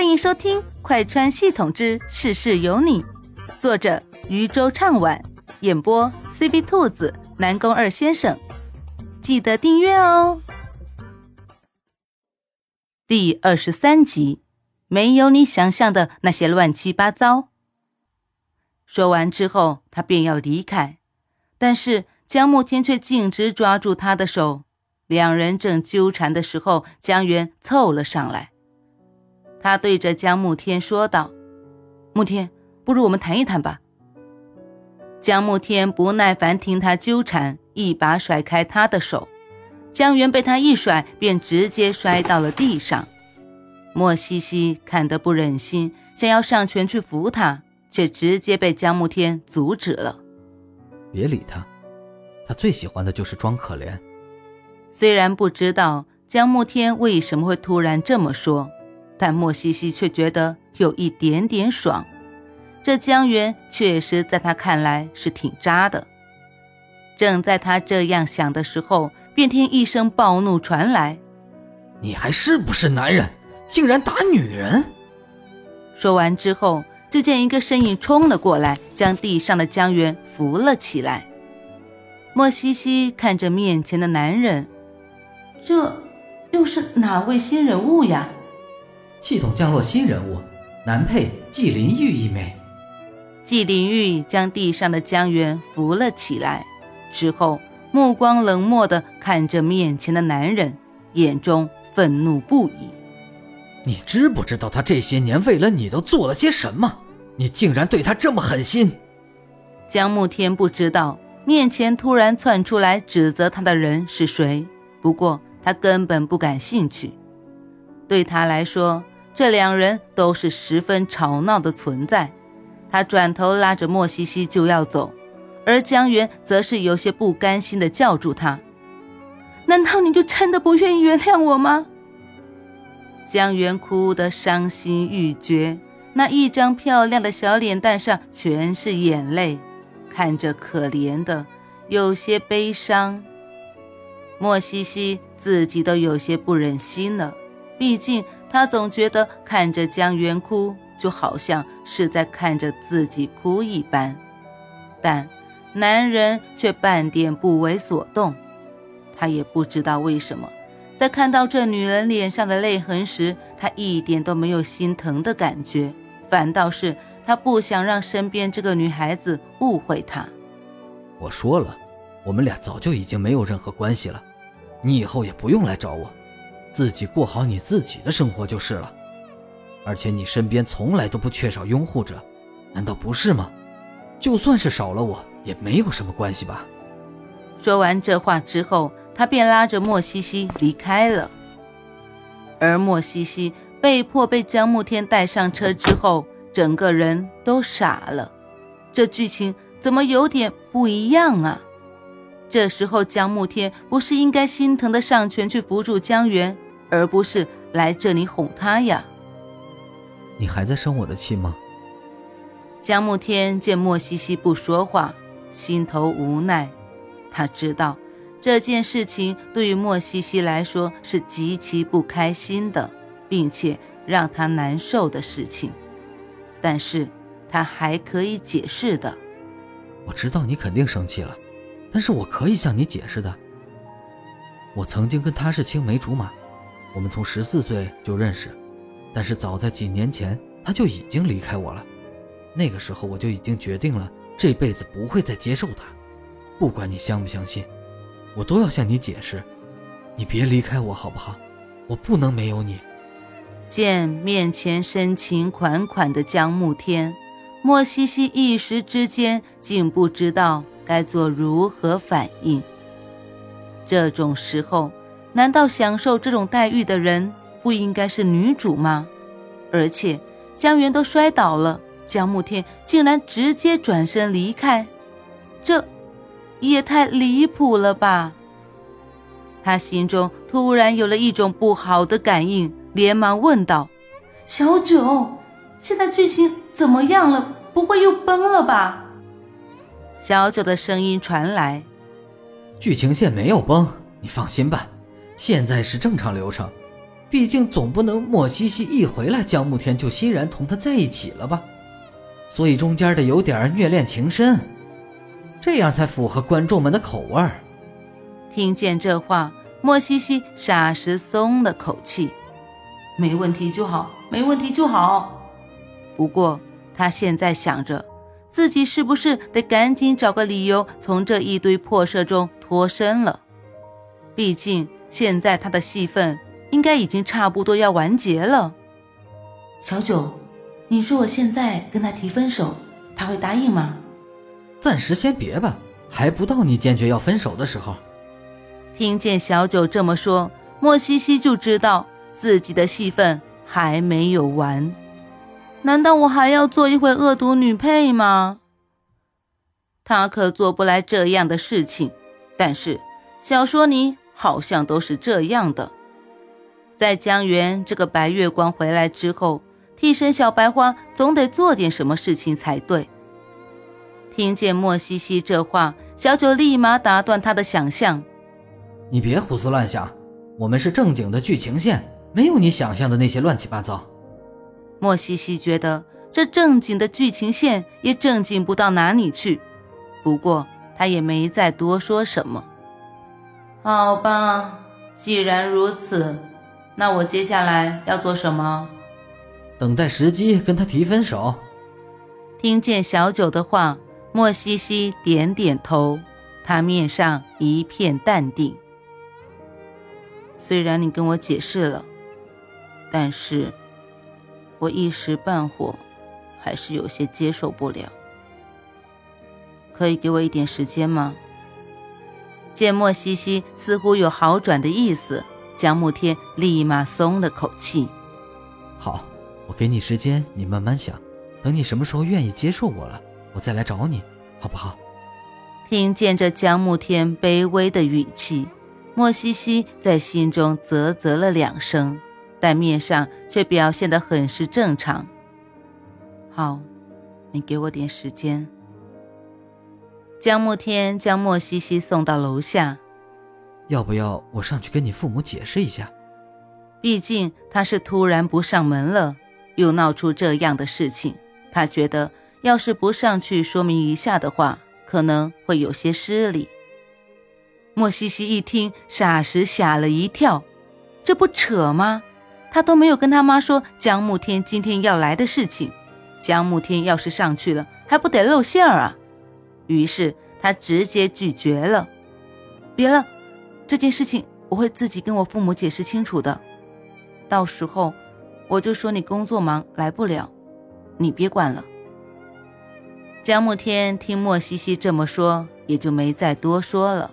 欢迎收听《快穿系统之事事有你》，作者渔舟唱晚，演播 CV 兔子、南宫二先生。记得订阅哦。第二十三集，没有你想象的那些乱七八糟。说完之后，他便要离开，但是江慕天却径直抓住他的手。两人正纠缠的时候，江源凑了上来。他对着江慕天说道：“慕天，不如我们谈一谈吧。”江慕天不耐烦听他纠缠，一把甩开他的手。江源被他一甩，便直接摔到了地上。莫西西看得不忍心，想要上前去扶他，却直接被江慕天阻止了。“别理他，他最喜欢的就是装可怜。”虽然不知道江慕天为什么会突然这么说，但莫西西却觉得有一点点爽。这江源确实在他看来是挺渣的。正在他这样想的时候，便听一声暴怒传来：“你还是不是男人？竟然打女人！”说完之后，就见一个身影冲了过来，将地上的江源扶了起来。莫西西看着面前的男人。这又是哪位新人物呀？系统降落新人物，男配季灵玉一枚。季灵玉将地上的江源扶了起来，之后目光冷漠地看着面前的男人，眼中愤怒不已。你知不知道他这些年为了你都做了些什么？你竟然对他这么狠心！江慕天不知道面前突然窜出来指责他的人是谁，不过。他根本不感兴趣，对他来说，这两人都是十分吵闹的存在。他转头拉着莫西西就要走，而江源则是有些不甘心的叫住他：“难道你就真的不愿意原谅我吗？”江源哭得伤心欲绝，那一张漂亮的小脸蛋上全是眼泪，看着可怜的，有些悲伤。莫西西。自己都有些不忍心了，毕竟他总觉得看着江源哭，就好像是在看着自己哭一般。但男人却半点不为所动，他也不知道为什么，在看到这女人脸上的泪痕时，他一点都没有心疼的感觉，反倒是他不想让身边这个女孩子误会他。我说了，我们俩早就已经没有任何关系了。你以后也不用来找我，自己过好你自己的生活就是了。而且你身边从来都不缺少拥护者，难道不是吗？就算是少了我，也没有什么关系吧。说完这话之后，他便拉着莫西西离开了。而莫西西被迫被江慕天带上车之后，整个人都傻了。这剧情怎么有点不一样啊？这时候，江慕天不是应该心疼的上前去扶住江源，而不是来这里哄他呀？你还在生我的气吗？江慕天见莫西西不说话，心头无奈。他知道这件事情对于莫西西来说是极其不开心的，并且让他难受的事情，但是他还可以解释的。我知道你肯定生气了。但是我可以向你解释的。我曾经跟他是青梅竹马，我们从十四岁就认识，但是早在几年前他就已经离开我了。那个时候我就已经决定了这辈子不会再接受他，不管你相不相信，我都要向你解释。你别离开我好不好？我不能没有你。见面前深情款款的江慕天，莫西西一时之间竟不知道。该做如何反应？这种时候，难道享受这种待遇的人不应该是女主吗？而且江源都摔倒了，江慕天竟然直接转身离开，这也太离谱了吧！他心中突然有了一种不好的感应，连忙问道：“小九，现在剧情怎么样了？不会又崩了吧？”小九的声音传来：“剧情线没有崩，你放心吧，现在是正常流程。毕竟总不能莫西西一回来，江慕天就欣然同他在一起了吧？所以中间得有点虐恋情深，这样才符合观众们的口味儿。听见这话，莫西西霎时松了口气。没问题就好，没问题就好。不过他现在想着，自己是不是得赶紧找个理由从这一堆破事中脱身了？毕竟现在他的戏份应该已经差不多要完结了。小九。你说我现在跟他提分手，他会答应吗？暂时先别吧，还不到你坚决要分手的时候。听见小九这么说，莫西西就知道自己的戏份还没有完。难道我还要做一回恶毒女配吗？他可做不来这样的事情。但是小说里好像都是这样的。在江源这个白月光回来之后。替身小白花总得做点什么事情才对。听见莫西西这话，小九立马打断他的想象：“你别胡思乱想，我们是正经的剧情线，没有你想象的那些乱七八糟。”莫西西觉得这正经的剧情线也正经不到哪里去，不过他也没再多说什么。好吧，既然如此，那我接下来要做什么？等待时机跟他提分手。听见小九的话，莫西西点点头，他面上一片淡定。虽然你跟我解释了，但是我一时半会还是有些接受不了。可以给我一点时间吗？见莫西西似乎有好转的意思，江慕天立马松了口气。好。我给你时间，你慢慢想。等你什么时候愿意接受我了，我再来找你，好不好？听见这江慕天卑微的语气，莫西西在心中啧啧了两声，但面上却表现得很是正常。好，你给我点时间。江慕天将莫西西送到楼下，要不要我上去跟你父母解释一下？毕竟他是突然不上门了。又闹出这样的事情，他觉得要是不上去说明一下的话，可能会有些失礼。莫西西一听，霎时吓了一跳，这不扯吗？他都没有跟他妈说江慕天今天要来的事情，江慕天要是上去了，还不得露馅儿啊？于是他直接拒绝了。别了，这件事情我会自己跟我父母解释清楚的，到时候。我就说你工作忙来不了，你别管了。江慕天听莫西西这么说，也就没再多说了。